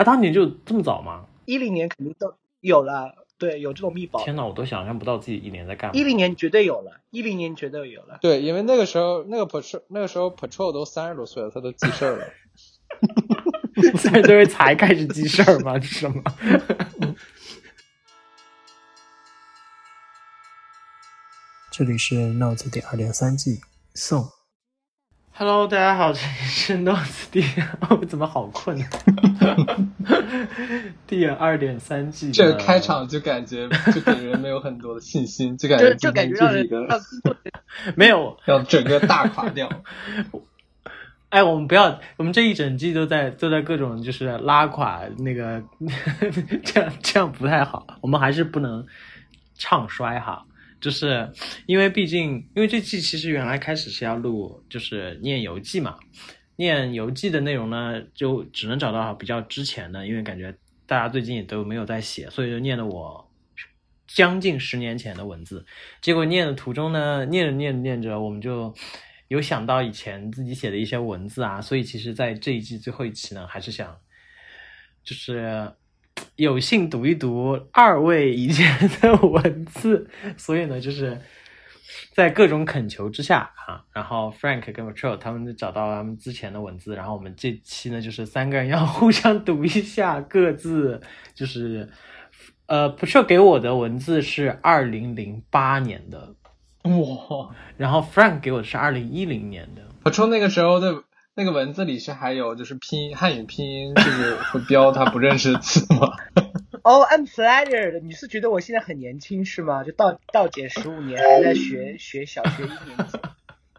啊，当年就这么早吗？一零年肯定都有了，对，有这种密保。天哪，我都想象不到自己一年在干嘛。一零年绝对有了，一零年绝对有了。对，因为那个时候那个 patrol 那个时候 patrol 都三十多岁了，他都记事儿了。三十多岁才开始记事儿吗？这是什么？这里是 Notes 第二点三季送。Hello，大家好，这里是第，我怎么好困啊？第二点三季的，这个开场就感觉就给人没有很多的信心，就感觉就就感觉没有。要整个大垮掉。哎，我们不要，我们这一整季都在都在各种就是拉垮那个，这样这样不太好，我们还是不能唱衰哈。就是因为毕竟，因为这季其实原来开始是要录就是念游记嘛，念游记的内容呢，就只能找到比较之前的，因为感觉大家最近也都没有在写，所以就念了我将近十年前的文字。结果念的途中呢，念着念着念着，我们就有想到以前自己写的一些文字啊，所以其实，在这一季最后一期呢，还是想就是有幸读一读二位以前的文字，所以呢，就是在各种恳求之下啊，然后 Frank 跟 Patrol 他们就找到他们之前的文字，然后我们这期呢，就是三个人要互相读一下各自就是呃 Patrol 给我的文字是二零零八年的。哇然后 Frank 给我的是二零一零年的，，patrol 那个时候的那个文字里是还有就是拼音汉语拼音，就是会标他不认识的字吗？哦、i m flattered。你是觉得我现在很年轻是吗？就倒倒减十五年，还在学 学小学一年级。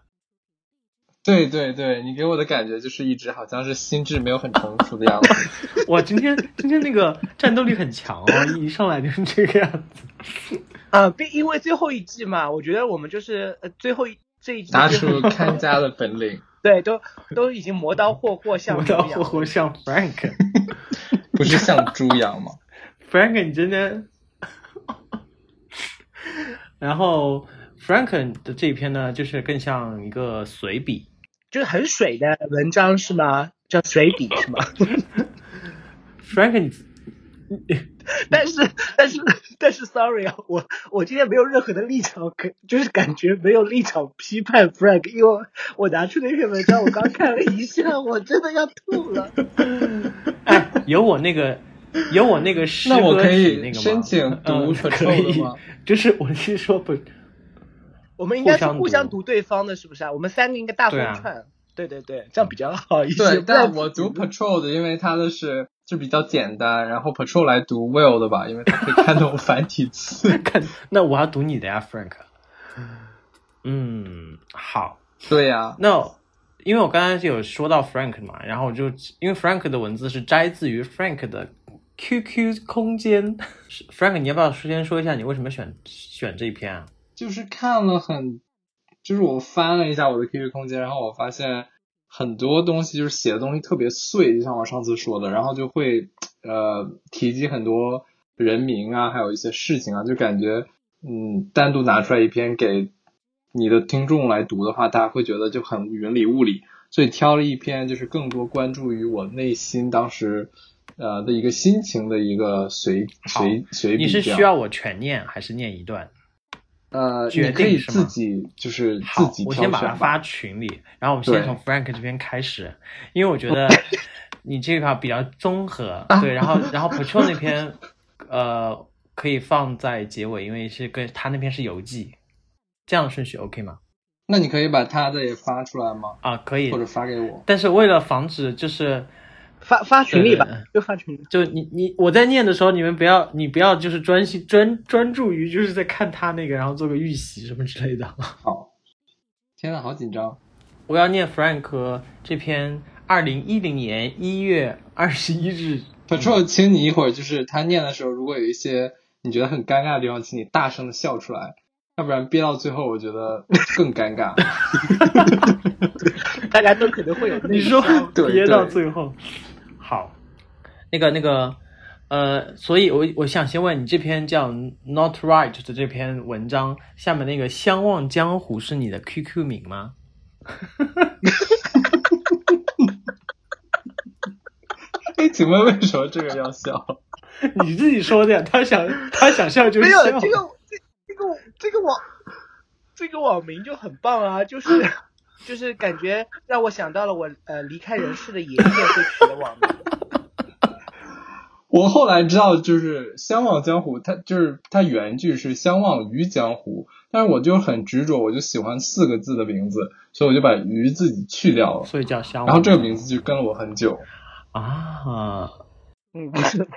对对对，你给我的感觉就是一直好像是心智没有很成熟的样子。我，今天今天那个战斗力很强哦，一上来就是这个样子。啊，并因为最后一季嘛，我觉得我们就是呃最后一这一季拿就是出看家的本领，对，都都已经磨刀霍霍像我到猪一样霍霍像 Frank，Frank 不是像猪羊吗？你真的。然后 Frank 的这一篇呢，就是更像一个随笔，就是很水的文章是吗？叫随笔是吗？Frank 你 但是但是但是，sorry 啊，我我今天没有任何的立场，可就是感觉没有立场批判 Frank，因为我拿出那篇文章，我刚看了一下，我真的要吐了。哎，有我那个有我那个诗那我可歌那个吗？以申请读可以吗？就是我是说不，我们应该是互相读读对方的，是不是啊？我们三个应该大对啊风串。对对对，这样比较好一些。对，但我读 patrol 的，因为他的是就比较简单，然后 patrol 来读 will 的吧，因为他可以看懂繁体字。看那我要读你的呀，Frank。嗯，好。对呀、那因为我刚才就有说到 Frank 嘛，然后我就因为 Frank 的文字是摘自于 Frank 的 QQ 空间。是 Frank，你要不要先说一下你为什么选选这一篇啊？就是看了很，就是我翻了一下我的 QQ 空间，然后我发现很多东西就是写的东西特别碎，就像我上次说的，然后就会呃提及很多人名啊，还有一些事情啊，就感觉嗯单独拿出来一篇给你的听众来读的话，大家会觉得就很云里雾里，所以挑了一篇就是更多关注于我内心当时呃的一个心情的一个随随随笔你是需要我全念还是念一段？呃，决定是吗自己就是自好己，我。先把它发群里，然后我们先从 Frank 这边开始，因为我觉得 你这个比较综合，啊对，然后然后 Patrol 那篇呃可以放在结尾，因为是跟他那篇是游记，这样的顺序 OK 吗？那你可以把他的也发出来吗？啊，可以或，者发给我？但是为了防止就是发发群里吧就发群里。就你你我在念的时候，你们不要你不要就是专心专专注于就是在看他那个，然后做个预习什么之类的。好，天呐，好紧张。我要念 Frank 这篇二零一零年一月二十一日 Patrol，请你一会儿就是他念的时候，如果有一些你觉得很尴尬的地方，请你大声的笑出来，要不然憋到最后，我觉得更尴尬。大家都可能会有你说憋到最后，好，那个那个呃，所以我我想先问你，这篇叫 Not Right 的这篇文章下面那个相忘江湖是你的 QQ 名吗？哎，请问为什么这个要笑？你自己说的呀，他想他想笑就没笑。有这个这这个这个网这个网名就很棒啊，就是就是感觉让我想到了我呃离开人世的爷爷会取的网名。我后来知道，就是“相忘江湖”，它就是它原句是“相忘于江湖”，但是我就很执着，我就喜欢四个字的名字，所以我就把“于”自己去掉了，所以叫相忘。然后这个名字就跟了我很久。啊，嗯，不是，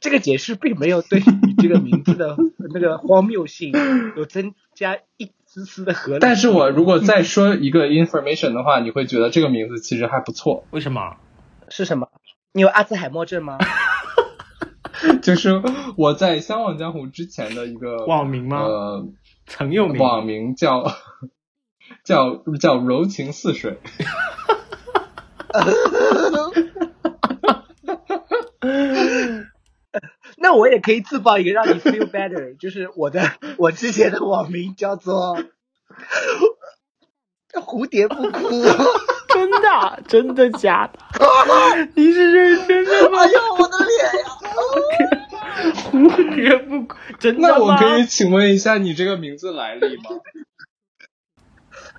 这个解释并没有对你这个名字的那个荒谬性有增加一丝丝的合理。但是我如果再说一个 information 的话，你会觉得这个名字其实还不错，为什么？是什么？你有阿兹海默症吗？就是我在《相忘江湖》之前的一个 网名吗？呃，曾用名。网名叫叫叫柔情似水。那我也可以自报一个让你 feel better，就是我的我之前的网名叫做蝴蝶不哭。真的？真的假的？你是认真的吗？哎呦，我的脸呀！蝴蝶不哭，真的吗？那我可以请问一下你这个名字来历吗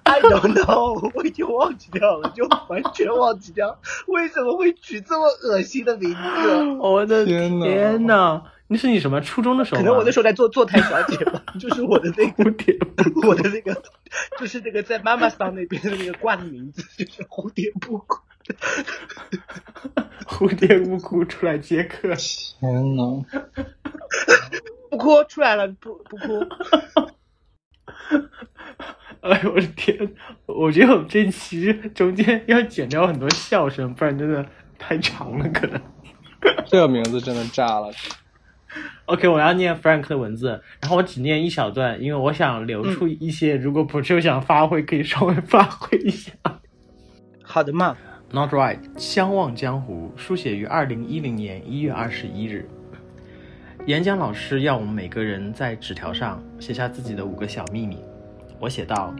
？I don't know，我已经忘记掉了，就完全忘记掉为什么会取这么恶心的名字。我的天呐天哪！那是你什么初中的时候？可能我那时候在做坐台小姐吧，就是我的那个 蝴蝶我的那个，就是那个在妈妈桑那边的那个挂的名字，就是蝴蝶不哭。蝴蝶无辜出来接客。天呐，不哭出来了，不不哭。哎呦我的天！我觉得我们这期中间要剪掉很多笑声，不然真的太长了，可能。这个名字真的炸了。OK，我要念 Frank 的文字，然后我只念一小段，因为我想留出一些，如果 r o 想发挥，可以稍微发挥一下。好的嘛，Not right，相忘江湖，书写于二零一零年一月二十一日。演讲老师要我们每个人在纸条上写下自己的五个小秘密。我写道：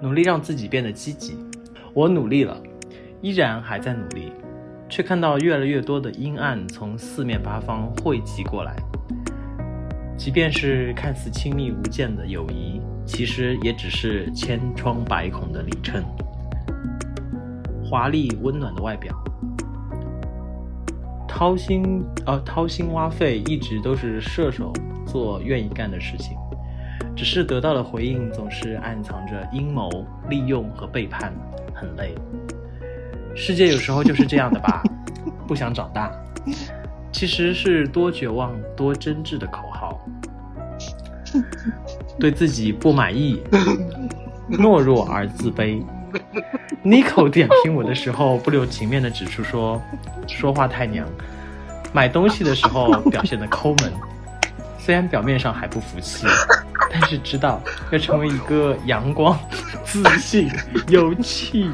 努力让自己变得积极。我努力了，依然还在努力，却看到越来越多的阴暗从四面八方汇集过来。即便是看似亲密无间的友谊，其实也只是千疮百孔的里衬。华丽温暖的外表，掏心呃掏心挖肺，一直都是射手座愿意干的事情，只是得到的回应总是暗藏着阴谋、利用和背叛，很累。世界有时候就是这样的吧，不想长大，其实是多绝望、多真挚的口号。对自己不满意，懦弱而自卑。Nico 点评我的时候，不留情面的指出说，说话太娘。买东西的时候表现的抠门，虽然表面上还不服气，但是知道要成为一个阳光、自信、有气、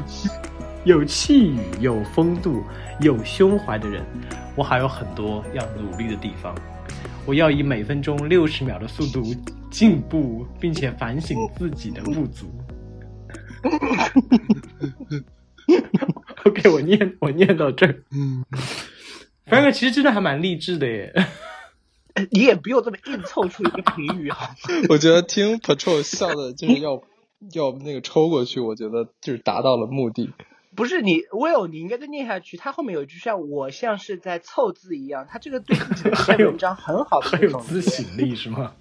有气宇、有风度、有胸怀的人，我还有很多要努力的地方。我要以每分钟六十秒的速度进步，并且反省自己的不足。OK，我念我念到这儿。嗯，Frank 其实真的还蛮励志的耶。你也不用这么硬凑出一个评语好吗？我觉得听 Patrol 笑的就是要要那个抽过去，我觉得就是达到了目的。不是你，Will，你应该再念下去。他后面有一句像我像是在凑字一样，他这个对自己的 篇文章很好的还有自省力是吗？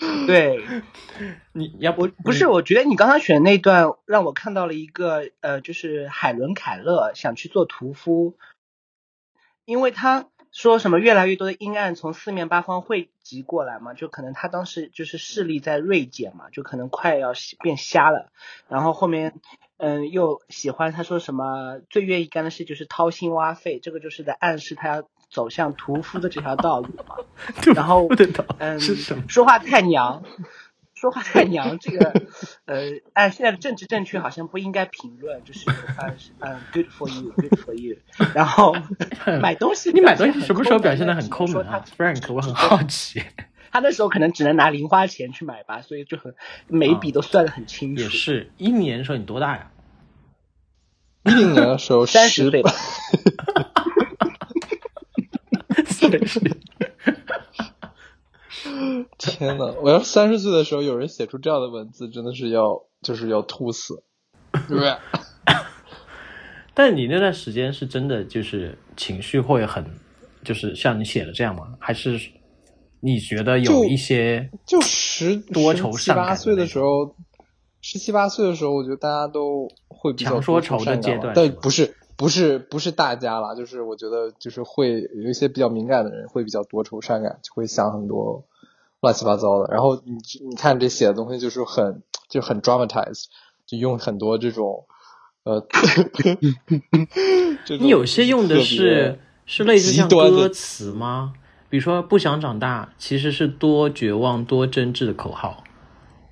对，你要我不是，我觉得你刚刚选那段让我看到了一个呃，就是海伦凯勒想去做屠夫，因为他说什么越来越多的阴暗从四面八方汇集过来嘛，就可能他当时就是视力在锐减嘛，就可能快要变瞎了，然后后面嗯又喜欢他说什么最愿意干的事就是掏心挖肺，这个就是在暗示他要走向屠夫的这条道路嘛。然后嗯？说话太娘，说话太娘，这个呃，按现在的政治正确好像不应该评论，就是嗯，good for you，good for you。然后 买东西，你买东西什么时候表现的很抠门啊他？Frank，我很好奇。他那时候可能只能拿零花钱去买吧，所以就很每一笔都算的很清楚。也是一年的时候你多大呀？一零年的时候三十岁吧，确实。天呐，我要三十岁的时候有人写出这样的文字，真的是要就是要吐死。对，但你那段时间是真的就是情绪会很，就是像你写的这样吗？还是你觉得有一些就十多愁十七善感的八岁的时候，十七八岁的时候，我觉得大家都会比较强说愁的多愁善感但阶段但不是不是不是大家啦，就是我觉得就是会有一些比较敏感的人会比较多愁善感，就会想很多乱七八糟的。然后你你看这写的东西就是很就很 dramatize，就用很多这种呃，种你有些用的是是类似像歌词吗？比如说不想长大，其实是多绝望多真挚的口号。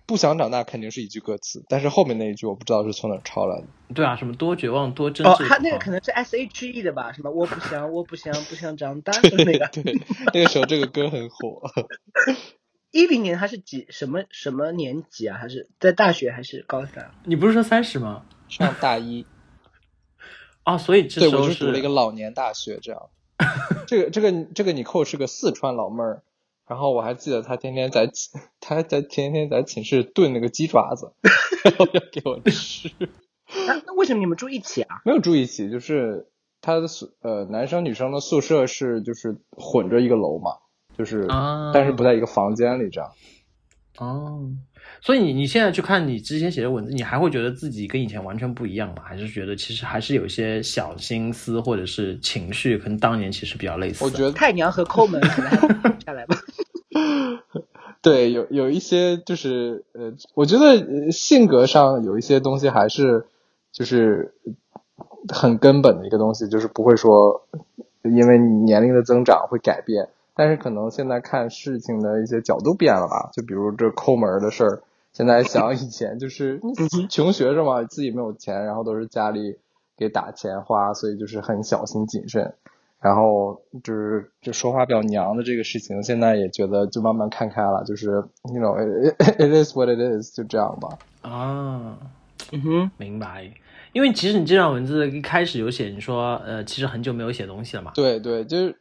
不想长大肯定是一句歌词，但是后面那一句我不知道是从哪抄来的。对啊，什么多绝望多真哦。他那个可能是 S H E 的吧？什么我不想，我不想，不想长大，就是那个。对，那个时候这个歌很火。一零年他是几什么什么年级啊？还是在大学还是高三？你不是说三十吗？上大一，哦，所以这对时候我是读了一个老年大学，这样。这个这个这个你扣是个四川老妹儿，然后我还记得他天天在寝，她还在天天在寝室炖那个鸡爪子，然后要给我吃。那那为什么你们住一起啊？没有住一起，就是他的宿呃男生女生的宿舍是就是混着一个楼嘛，就是、啊但是不在一个房间里这样。哦，所以你你现在去看你之前写的文字，你还会觉得自己跟以前完全不一样吗？还是觉得其实还是有一些小心思或者是情绪，跟当年其实比较类似？我觉得太娘和抠门可能还停下来吧。对，有有一些就是呃，我觉得呃性格上有一些东西还是就是很根本的一个东西，就是不会说因为你年龄的增长会改变，但是可能现在看事情的一些角度变了吧，就比如这抠门的事儿，现在想以前就是 穷学生嘛，自己没有钱，然后都是家里给打钱花，所以就是很小心谨慎。然后就是就说话比较娘的这个事情，现在也觉得就慢慢看开了，就是 you know it, it is what it is，就这样吧。啊，嗯哼，明白。因为其实你这段文字一开始有写，你说呃，其实很久没有写东西了嘛。对对，就是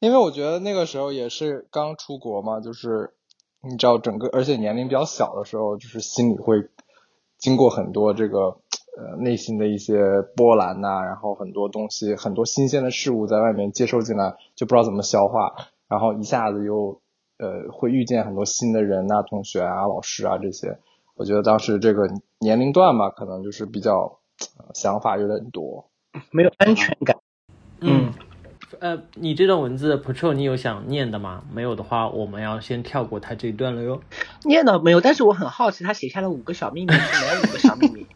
因为我觉得那个时候也是刚出国嘛，就是你知道整个，而且年龄比较小的时候，就是心里会经过很多这个呃内心的一些波澜呐、然后很多东西，很多新鲜的事物在外面接收进来，就不知道怎么消化，然后一下子又呃会遇见很多新的人呐、同学啊、老师啊这些。我觉得当时这个年龄段吧，可能就是比较、呃想法有点多。没有安全感。嗯，呃，你这段文字 Patrol 你有想念的吗？没有的话，我们要先跳过它这一段了哟。念到没有？但是我很好奇，他写下了五个小秘密是哪五个小秘密？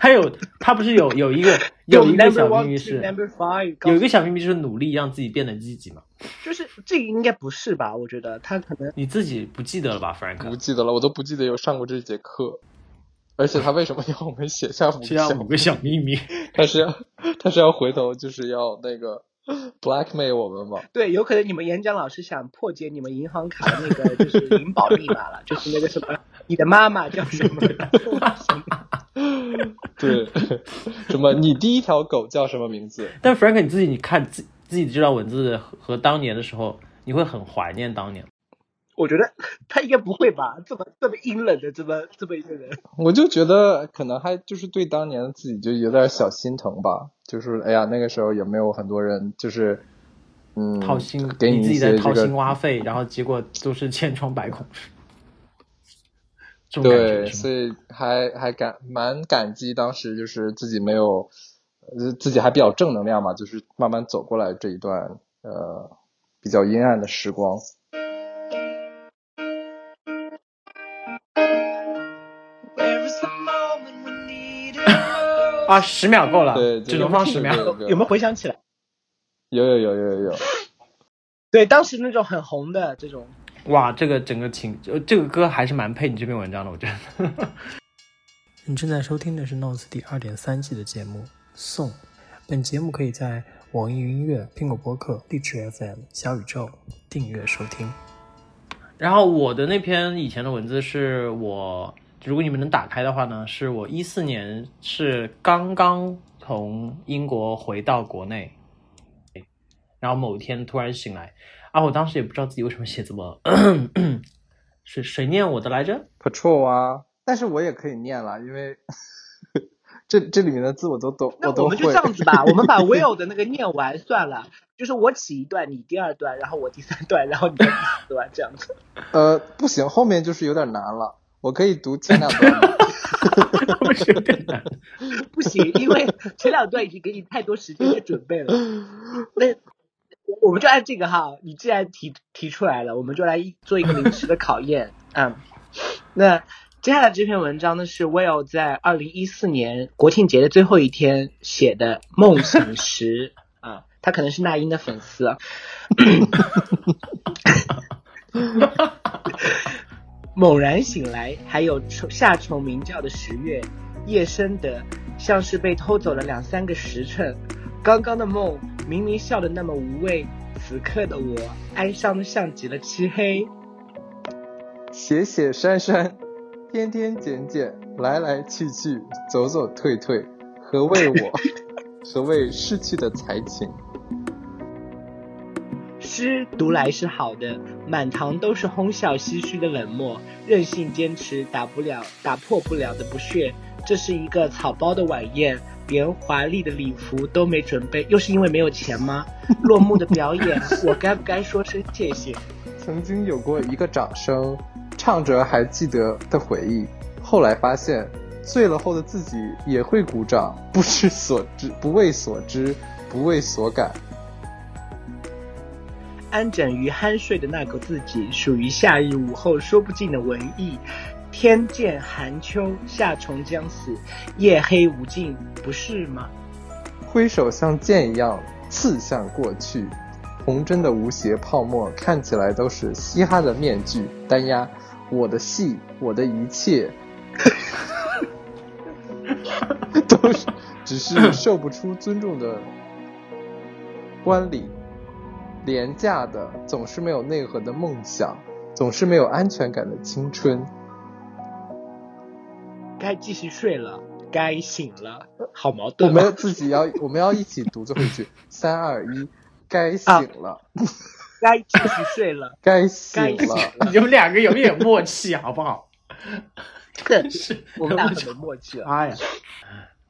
它有，他不是有 有一个有一个小秘密是 number five，有一个小秘密就是努力让自己变得积极嘛。就是这个应该不是吧？我觉得他可能你自己不记得了吧不，Frank？记得了，我都不记得有上过这节课。而且他为什么要我们写下五个小秘密。他是要他是要回头就是要那个 blackmail 我们吗？对，有可能你们演讲老师想破解你们银行卡的那个就是银保密码了，就是那个什么，你的妈妈叫什么？对，什么你第一条狗叫什么名字？但 Frank 你自己你看自自己这段文字和和当年的时候，你会很怀念当年。我觉得他应该不会吧？这么这么阴冷的这么这么一个人，我就觉得可能还就是对当年的自己就有点小心疼吧，就是哎呀那个时候有没有很多人就是嗯掏心，给一你自己在掏心挖肺，然后结果都是千疮百孔。对，所以还还感蛮感激当时就是自己没有，呃自己还比较正能量嘛，就是慢慢走过来这一段呃比较阴暗的时光。啊，十秒够了，对，只能放十秒。有没有回想起来？有有有有有有，对，当时那种很红的这种，哇，这个整个情，呃这个歌还是蛮配你这篇文章的，我觉得。你正在收听的是《Notes》第二点三季的节目《送》。本节目可以在网易云音乐、苹果播客、荔枝 FM、小宇宙订阅收听。然后我的那篇以前的文字是我，如果你们能打开的话呢，是我一四年是刚刚从英国回到国内，然后某一天突然醒来，啊，我当时也不知道自己为什么写这么，是谁念我的来着？patrol 啊，但是我也可以念了，因为 这这里面的字我都懂，我都会。我们就这样子吧，我们把 Will 的那个念完算了，就是我起一段，你第二段，然后我第三段，然后你再第四段这样子。呃，不行，后面就是有点难了。我可以读前两段。不行，因为前两段已经给你太多时间去准备了。那我们就按这个哈，你既然提提出来了，我们就来一做一个临时的考验。嗯，那接下来这篇文章呢是 Will 在二零一四年国庆节的最后一天写的《梦醒时》啊，他可能是那英的粉丝啊。猛然醒来，还有虫夏虫鸣叫的十月，夜深的像是被偷走了两三个时辰。刚刚的梦明明笑得那么无味，此刻的我哀伤的像极了漆黑。写写删删，添添减减，来来去去，走走退退，何谓我？何谓逝去的才情？诗读来是好的，满堂都是哄笑唏嘘的冷漠，任性坚持打不了、打破不了的不屑。这是一个草包的晚宴，连华丽的礼服都没准备，又是因为没有钱吗？落幕的表演，我该不该说声谢谢？曾经有过一个掌声，唱着还记得的回忆，后来发现，醉了后的自己也会鼓掌，不知所知，不为所知，不为所感。安枕于酣睡的那个自己，属于夏日午后说不尽的文艺。天渐寒秋，夏虫将死，夜黑无尽，不是吗？挥手像剑一样刺向过去，童真的无邪泡沫看起来都是嘻哈的面具。单押我的戏，我的一切，都是只是受不出尊重的观礼。廉价的，总是没有内核的梦想，总是没有安全感的青春。该继续睡了，该醒了，好矛盾我盾、们自己要，我们要一起读最后一句，三二一，该醒了，该继续睡 了，该醒了。你们两个有点默契，好不好？这是我们俩很没默契了。哎呀，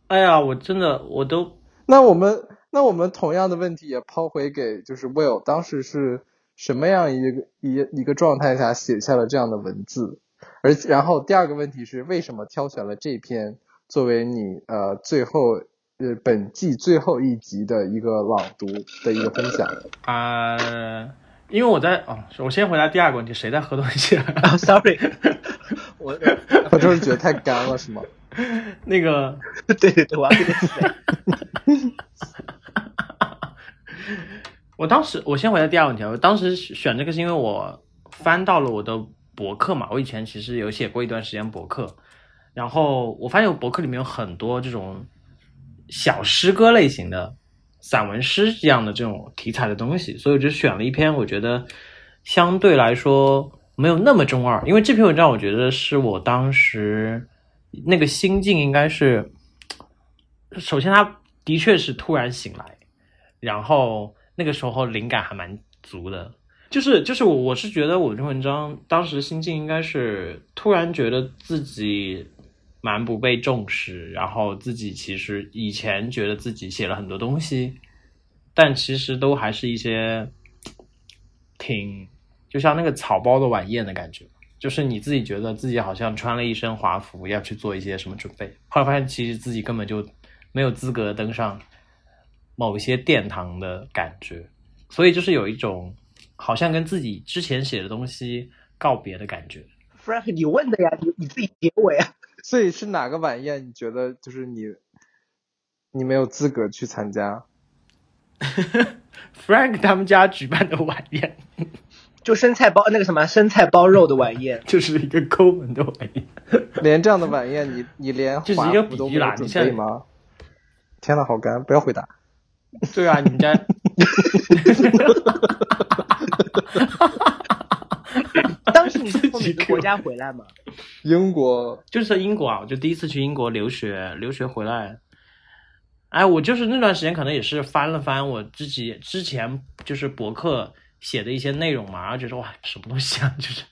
哎呀，我真的我都那我们那我们同样的问题也抛回给就是 Will，当时是什么样一个一一个状态下写下了这样的文字？而然后第二个问题是为什么挑选了这篇作为你呃最后呃本季最后一集的一个朗读的一个分享？啊、因为我在哦，我先回答第二个问题，谁在喝东西？啊、s o r r y 我我就是觉得太干了是吗？那个 对对对，我要给你说，我当时我先回答第二个问题啊，我当时选这个是因为我翻到了我的博客嘛，我以前其实有写过一段时间博客，然后我发现我博客里面有很多这种小诗歌类型的散文诗这样的这种题材的东西，所以我就选了一篇我觉得相对来说没有那么中二，因为这篇文章我觉得是我当时那个心境应该是，首先他的确是突然醒来，然后那个时候灵感还蛮足的，就是就是我我是觉得我这文章当时心境应该是突然觉得自己蛮不被重视，然后自己其实以前觉得自己写了很多东西，但其实都还是一些挺就像那个草包的晚宴的感觉。就是你自己觉得自己好像穿了一身华服，要去做一些什么准备，后来发现其实自己根本就没有资格登上某一些殿堂的感觉，所以就是有一种好像跟自己之前写的东西告别的感觉。Frank，你问的呀，你你自己结尾啊。所以是哪个晚宴？你觉得就是你你没有资格去参加？Frank 他们家举办的晚宴 就生菜包那个什么生菜包肉的晚宴，就是一个抠门的晚宴，连这样的晚宴，你你连就是一个华服都比喻啦没有准你现在备吗？天呐，好干！不要回答。对啊，你们家 当时你是从哪个国家回来吗？英国就是英国啊，我就第一次去英国留学，留学回来，哎，我就是那段时间可能也是翻了翻我自己之前就是博客写的一些内容嘛，然后觉得哇，什么东西啊？就是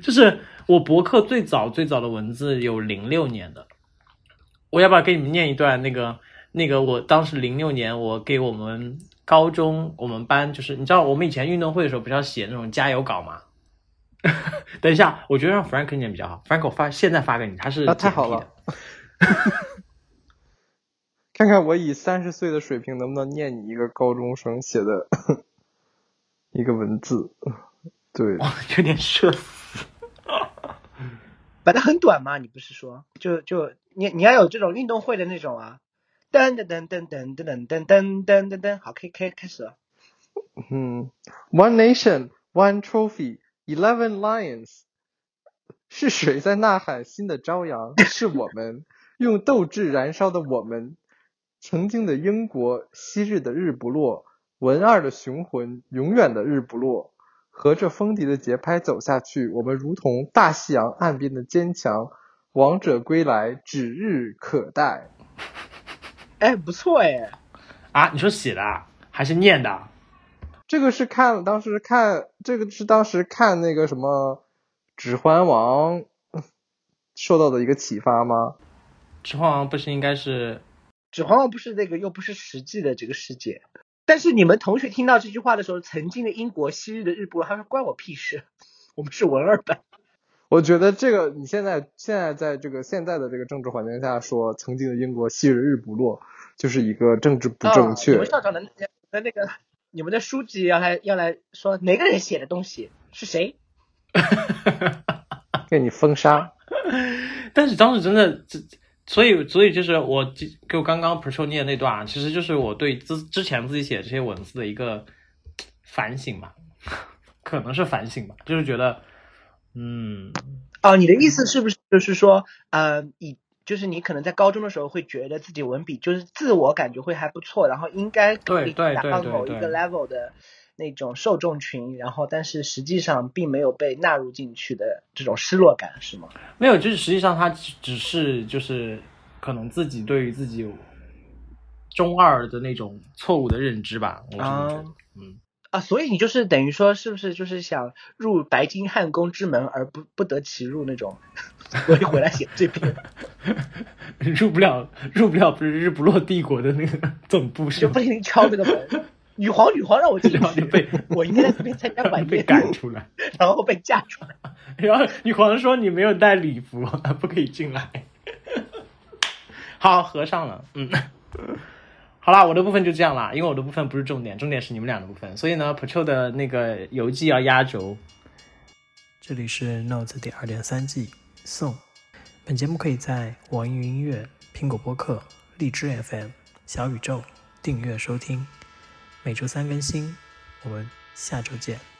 就是我博客最早最早的文字有零六年的，我要不要给你们念一段那个那个我当时零六年我给我们高中我们班就是你知道我们以前运动会的时候不是要写那种加油稿吗？等一下，我觉得让 Frank 念比较好。Frank 我发现在发给你，他是啊，太好了。看看我以三十岁的水平能不能念你一个高中生写的 一个文字。对，有点社死。本来很短嘛，你不是说就就你你要有这种运动会的那种啊，噔噔噔噔噔噔噔噔噔噔噔，好，可以可以开始了。嗯，One nation, one trophy, eleven lions。是谁在呐喊新的朝阳？是我们，用斗志燃烧的我们。曾经的英国，昔日的日不落，文二的雄浑，永远的日不落。和着风笛的节拍走下去，我们如同大西洋岸边的坚强。王者归来，指日可待。哎，不错哎，啊，你说写的啊还是念的？这个是看当时看这个是当时看那个什么《指环王》受到的一个启发吗？指环王不是应该是指环王不是那个又不是实际的这个世界。但是你们同学听到这句话的时候，曾经的英国，昔日的日不落，他说关我屁事，我们是文二版。我觉得这个你现在现在在这个现在的这个政治环境下说曾经的英国昔日日不落，就是一个政治不正确。哦你们校长的的那个，你们的书记要来要来说哪个人写的东西是谁？给你封杀。但是当时真的，这所以所以就是我就刚刚 Pro 念那段啊，其实就是我对之之前自己写这些文字的一个反省吧，可能是反省吧，就是觉得，嗯，哦，你的意思是不是就是说，呃，以就是你可能在高中的时候会觉得自己文笔就是自我感觉会还不错，然后应该可以达到某一个 level 的那种受众群，然后但是实际上并没有被纳入进去的这种失落感是吗？没有，就是实际上他只只是就是可能自己对于自己中二的那种错误的认知吧，我是觉得，嗯。啊，所以你就是等于说，是不是就是想入白金汉宫之门而不不得其入那种？所以回来写这篇，入不了，入不了，不是日不落帝国的那个 总部是吗就不？停敲那个门。女皇，女皇让我进去，被我应该在这边参加晚宴被宴，赶出来，然后被嫁出来。然后女皇说你没有带礼服，不可以进来。好，合上了，嗯。好啦，我的部分就这样啦，因为我的部分不是重点，重点是你们俩的部分，所以呢 p a t r o 的那个游记要压轴。这里是 Notes 第二点三季送。本节目可以在网易云音乐、苹果播客、荔枝 FM、小宇宙订阅收听，每周三更新。我们下周见。